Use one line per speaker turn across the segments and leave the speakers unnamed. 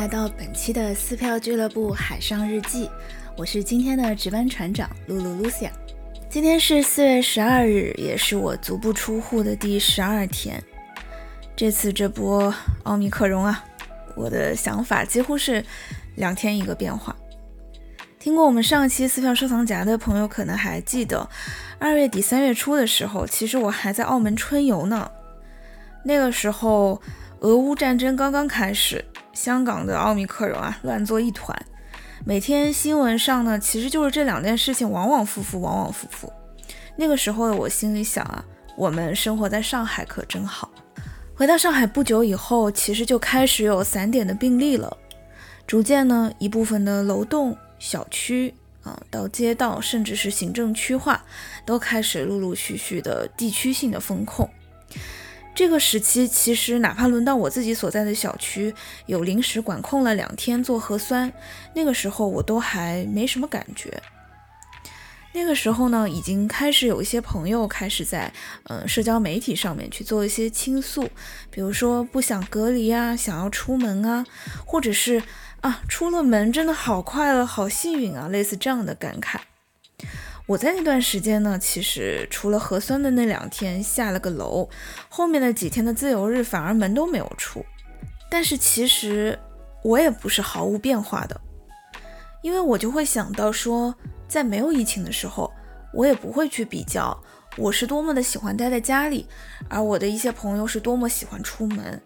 来到本期的撕票俱乐部海上日记，我是今天的值班船长露露 Lucia。今天是四月十二日，也是我足不出户的第十二天。这次这波奥密克戎啊，我的想法几乎是两天一个变化。听过我们上期撕票收藏夹的朋友可能还记得，二月底三月初的时候，其实我还在澳门春游呢。那个时候。俄乌战争刚刚开始，香港的奥密克戎啊乱作一团，每天新闻上呢其实就是这两件事情往往复复，往往复复。那个时候的我心里想啊，我们生活在上海可真好。回到上海不久以后，其实就开始有散点的病例了，逐渐呢一部分的楼栋、小区啊到街道，甚至是行政区划，都开始陆陆续续的地区性的封控。这个时期，其实哪怕轮到我自己所在的小区有临时管控了两天做核酸，那个时候我都还没什么感觉。那个时候呢，已经开始有一些朋友开始在嗯社交媒体上面去做一些倾诉，比如说不想隔离啊，想要出门啊，或者是啊出了门真的好快乐、好幸运啊，类似这样的感慨。我在那段时间呢，其实除了核酸的那两天下了个楼，后面的几天的自由日反而门都没有出。但是其实我也不是毫无变化的，因为我就会想到说，在没有疫情的时候，我也不会去比较我是多么的喜欢待在家里，而我的一些朋友是多么喜欢出门。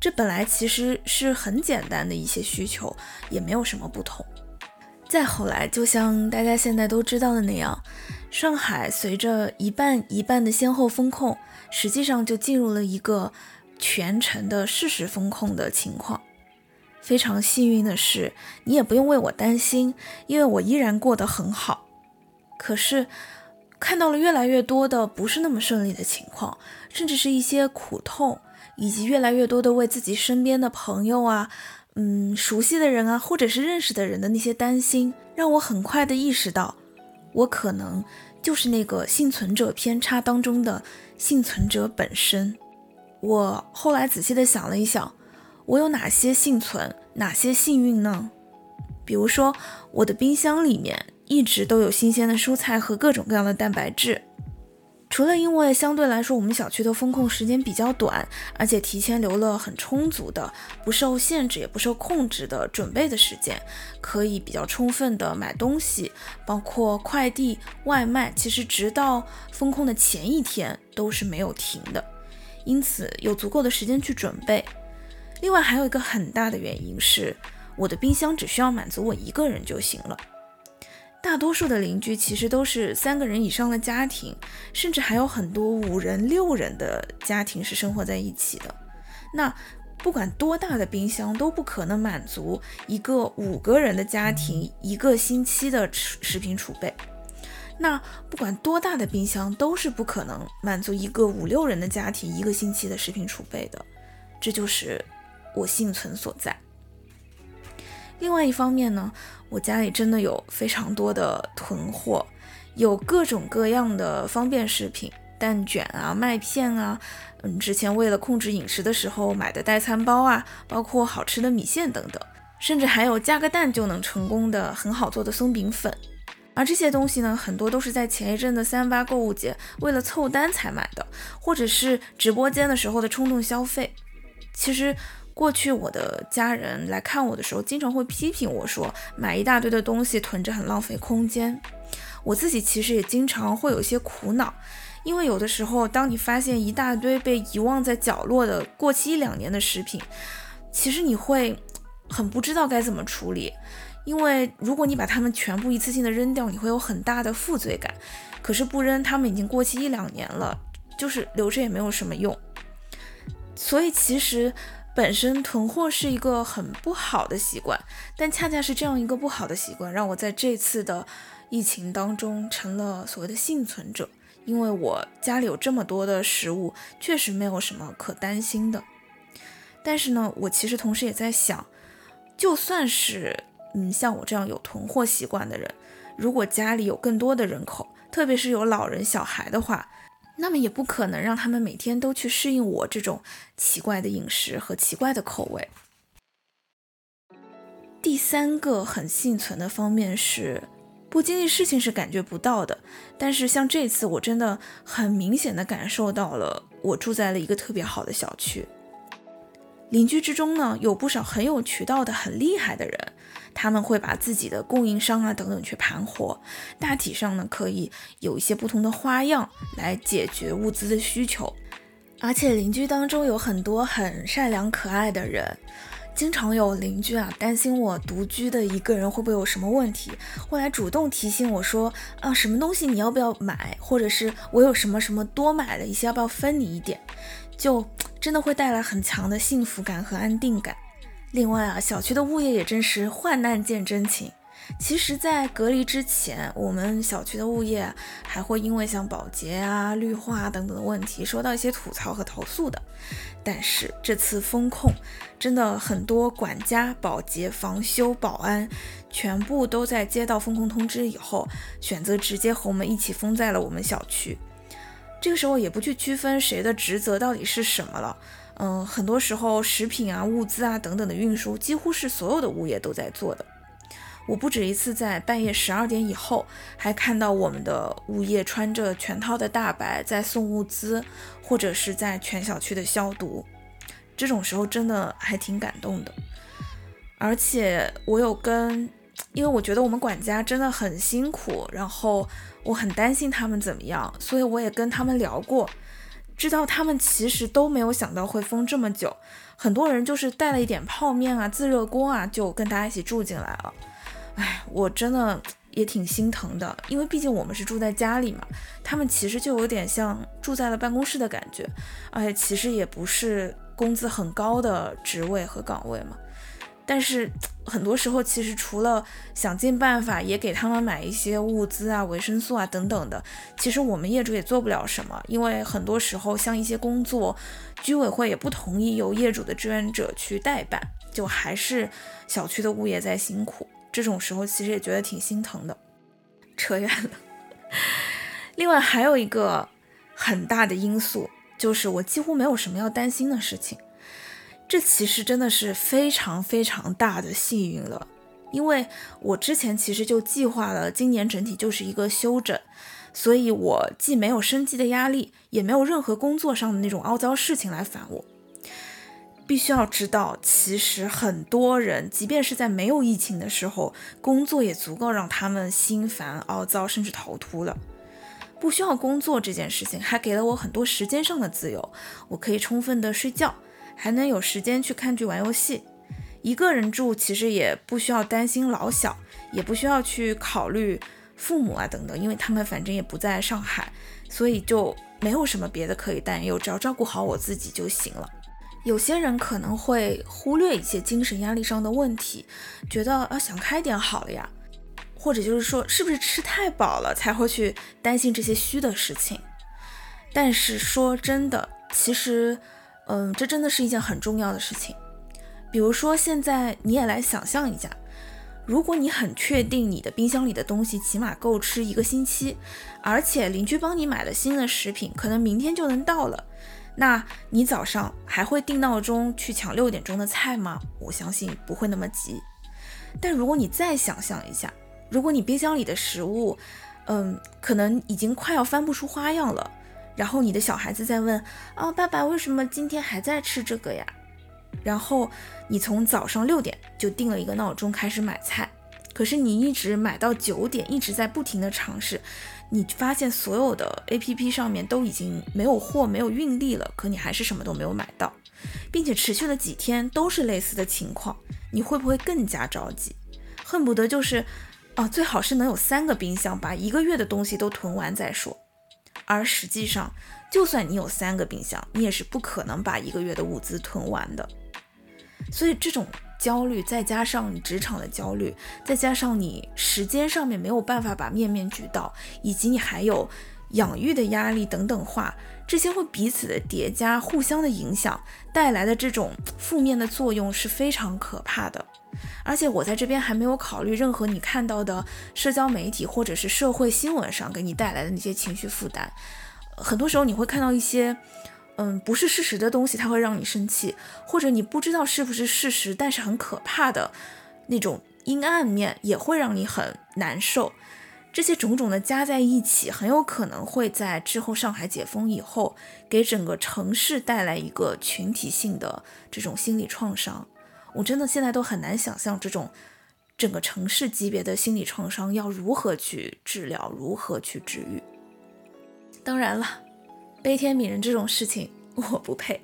这本来其实是很简单的一些需求，也没有什么不同。再后来，就像大家现在都知道的那样，上海随着一半一半的先后封控，实际上就进入了一个全程的事实封控的情况。非常幸运的是，你也不用为我担心，因为我依然过得很好。可是，看到了越来越多的不是那么顺利的情况，甚至是一些苦痛，以及越来越多的为自己身边的朋友啊。嗯，熟悉的人啊，或者是认识的人的那些担心，让我很快的意识到，我可能就是那个幸存者偏差当中的幸存者本身。我后来仔细的想了一想，我有哪些幸存，哪些幸运呢？比如说，我的冰箱里面一直都有新鲜的蔬菜和各种各样的蛋白质。除了因为相对来说我们小区的风控时间比较短，而且提前留了很充足的、不受限制也不受控制的准备的时间，可以比较充分的买东西，包括快递、外卖，其实直到风控的前一天都是没有停的，因此有足够的时间去准备。另外还有一个很大的原因是，我的冰箱只需要满足我一个人就行了。大多数的邻居其实都是三个人以上的家庭，甚至还有很多五人、六人的家庭是生活在一起的。那不管多大的冰箱都不可能满足一个五个人的家庭一个星期的食食品储备。那不管多大的冰箱都是不可能满足一个五六人的家庭一个星期的食品储备的。这就是我幸存所在。另外一方面呢，我家里真的有非常多的囤货，有各种各样的方便食品，蛋卷啊、麦片啊，嗯，之前为了控制饮食的时候买的代餐包啊，包括好吃的米线等等，甚至还有加个蛋就能成功的很好做的松饼粉。而这些东西呢，很多都是在前一阵的三八购物节为了凑单才买的，或者是直播间的时候的冲动消费。其实。过去我的家人来看我的时候，经常会批评我说买一大堆的东西囤着很浪费空间。我自己其实也经常会有一些苦恼，因为有的时候当你发现一大堆被遗忘在角落的过期一两年的食品，其实你会很不知道该怎么处理。因为如果你把它们全部一次性的扔掉，你会有很大的负罪感。可是不扔，它们已经过期一两年了，就是留着也没有什么用。所以其实。本身囤货是一个很不好的习惯，但恰恰是这样一个不好的习惯，让我在这次的疫情当中成了所谓的幸存者。因为我家里有这么多的食物，确实没有什么可担心的。但是呢，我其实同时也在想，就算是嗯像我这样有囤货习惯的人，如果家里有更多的人口，特别是有老人小孩的话。那么也不可能让他们每天都去适应我这种奇怪的饮食和奇怪的口味。第三个很幸存的方面是，不经历事情是感觉不到的，但是像这次我真的很明显的感受到了，我住在了一个特别好的小区。邻居之中呢，有不少很有渠道的、很厉害的人，他们会把自己的供应商啊等等去盘活，大体上呢可以有一些不同的花样来解决物资的需求。而且邻居当中有很多很善良可爱的人，经常有邻居啊担心我独居的一个人会不会有什么问题，会来主动提醒我说啊什么东西你要不要买，或者是我有什么什么多买了一些，要不要分你一点，就。真的会带来很强的幸福感和安定感。另外啊，小区的物业也真是患难见真情。其实，在隔离之前，我们小区的物业还会因为像保洁啊、绿化等等的问题，收到一些吐槽和投诉的。但是这次封控，真的很多管家、保洁、防修、保安，全部都在接到封控通知以后，选择直接和我们一起封在了我们小区。这个时候也不去区分谁的职责到底是什么了，嗯，很多时候食品啊、物资啊等等的运输，几乎是所有的物业都在做的。我不止一次在半夜十二点以后，还看到我们的物业穿着全套的大白在送物资，或者是在全小区的消毒。这种时候真的还挺感动的。而且我有跟，因为我觉得我们管家真的很辛苦，然后。我很担心他们怎么样，所以我也跟他们聊过，知道他们其实都没有想到会封这么久，很多人就是带了一点泡面啊、自热锅啊，就跟大家一起住进来了。哎，我真的也挺心疼的，因为毕竟我们是住在家里嘛，他们其实就有点像住在了办公室的感觉，而且其实也不是工资很高的职位和岗位嘛。但是很多时候，其实除了想尽办法也给他们买一些物资啊、维生素啊等等的，其实我们业主也做不了什么，因为很多时候像一些工作，居委会也不同意由业主的志愿者去代办，就还是小区的物业在辛苦。这种时候其实也觉得挺心疼的。扯远了。另外还有一个很大的因素，就是我几乎没有什么要担心的事情。这其实真的是非常非常大的幸运了，因为我之前其实就计划了，今年整体就是一个休整，所以我既没有生计的压力，也没有任何工作上的那种凹糟事情来烦我。必须要知道，其实很多人，即便是在没有疫情的时候，工作也足够让他们心烦、凹糟，甚至逃秃了。不需要工作这件事情，还给了我很多时间上的自由，我可以充分的睡觉。还能有时间去看剧、玩游戏。一个人住其实也不需要担心老小，也不需要去考虑父母啊等等，因为他们反正也不在上海，所以就没有什么别的可以担忧，只要照顾好我自己就行了。有些人可能会忽略一些精神压力上的问题，觉得啊想开点好了呀，或者就是说是不是吃太饱了才会去担心这些虚的事情。但是说真的，其实。嗯，这真的是一件很重要的事情。比如说，现在你也来想象一下，如果你很确定你的冰箱里的东西起码够吃一个星期，而且邻居帮你买了新的食品，可能明天就能到了，那你早上还会定闹钟去抢六点钟的菜吗？我相信不会那么急。但如果你再想象一下，如果你冰箱里的食物，嗯，可能已经快要翻不出花样了。然后你的小孩子在问啊，爸爸为什么今天还在吃这个呀？然后你从早上六点就定了一个闹钟开始买菜，可是你一直买到九点，一直在不停的尝试，你发现所有的 A P P 上面都已经没有货、没有运力了，可你还是什么都没有买到，并且持续了几天都是类似的情况，你会不会更加着急，恨不得就是啊，最好是能有三个冰箱，把一个月的东西都囤完再说。而实际上，就算你有三个冰箱，你也是不可能把一个月的物资囤完的。所以这种焦虑，再加上你职场的焦虑，再加上你时间上面没有办法把面面俱到，以及你还有养育的压力等等话，这些会彼此的叠加，互相的影响带来的这种负面的作用是非常可怕的。而且我在这边还没有考虑任何你看到的社交媒体或者是社会新闻上给你带来的那些情绪负担。很多时候你会看到一些，嗯，不是事实的东西，它会让你生气，或者你不知道是不是事实，但是很可怕的那种阴暗面也会让你很难受。这些种种的加在一起，很有可能会在之后上海解封以后，给整个城市带来一个群体性的这种心理创伤。我真的现在都很难想象这种整个城市级别的心理创伤要如何去治疗，如何去治愈。当然了，悲天悯人这种事情我不配，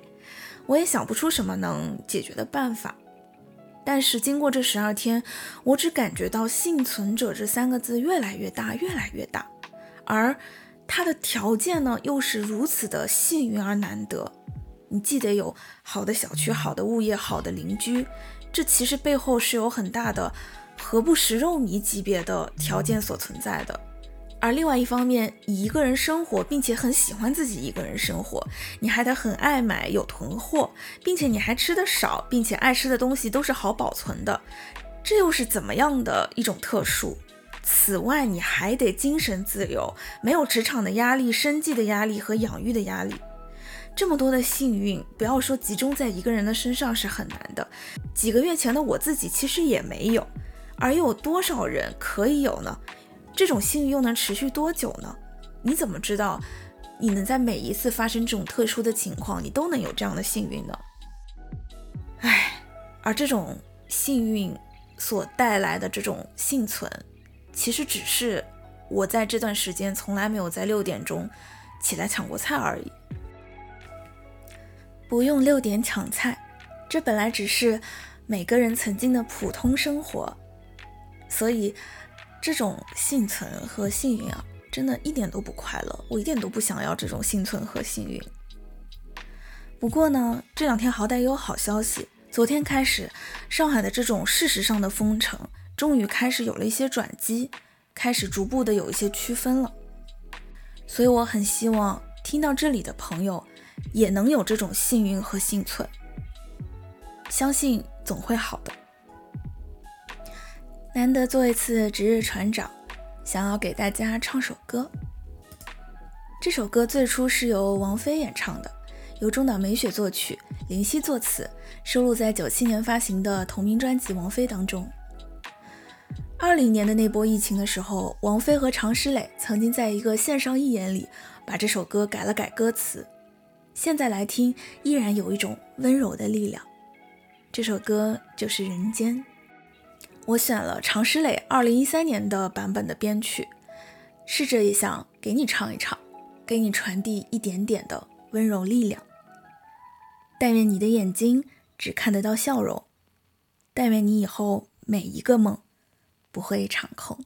我也想不出什么能解决的办法。但是经过这十二天，我只感觉到“幸存者”这三个字越来越大，越来越大，而它的条件呢，又是如此的幸运而难得。你既得有好的小区、好的物业、好的邻居，这其实背后是有很大的“何不食肉糜”级别的条件所存在的。而另外一方面，一个人生活，并且很喜欢自己一个人生活，你还得很爱买，有囤货，并且你还吃的少，并且爱吃的东西都是好保存的，这又是怎么样的一种特殊？此外，你还得精神自由，没有职场的压力、生计的压力和养育的压力，这么多的幸运，不要说集中在一个人的身上是很难的。几个月前的我自己其实也没有，而又有多少人可以有呢？这种幸运又能持续多久呢？你怎么知道你能在每一次发生这种特殊的情况，你都能有这样的幸运呢？唉，而这种幸运所带来的这种幸存，其实只是我在这段时间从来没有在六点钟起来抢过菜而已。不用六点抢菜，这本来只是每个人曾经的普通生活，所以。这种幸存和幸运啊，真的一点都不快乐。我一点都不想要这种幸存和幸运。不过呢，这两天好歹也有好消息。昨天开始，上海的这种事实上的封城，终于开始有了一些转机，开始逐步的有一些区分了。所以我很希望听到这里的朋友，也能有这种幸运和幸存。相信总会好的。难得做一次值日船长，想要给大家唱首歌。这首歌最初是由王菲演唱的，由中岛美雪作曲，林夕作词，收录在九七年发行的同名专辑《王菲》当中。二零年的那波疫情的时候，王菲和常石磊曾经在一个线上义演里把这首歌改了改歌词，现在来听依然有一种温柔的力量。这首歌就是《人间》。我选了常石磊二零一三年的版本的编曲，试着也想给你唱一唱，给你传递一点点的温柔力量。但愿你的眼睛只看得到笑容，但愿你以后每一个梦不会一场空。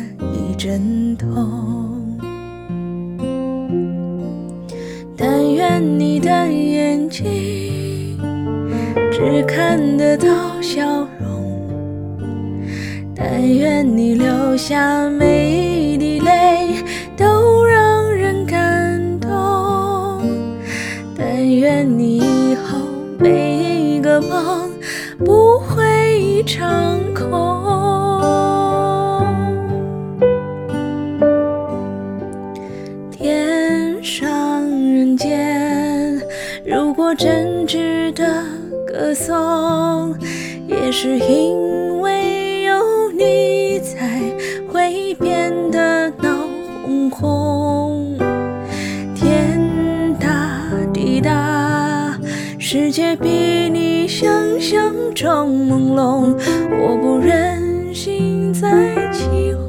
阵痛，但愿你的眼睛只看得到笑容，但愿你流下每一滴泪都让人感动，但愿你以后每一个梦不会一场真挚的歌颂，也是因为有你才，会变得闹哄哄。天大地大，世界比你想象中朦胧，我不忍心再起哄。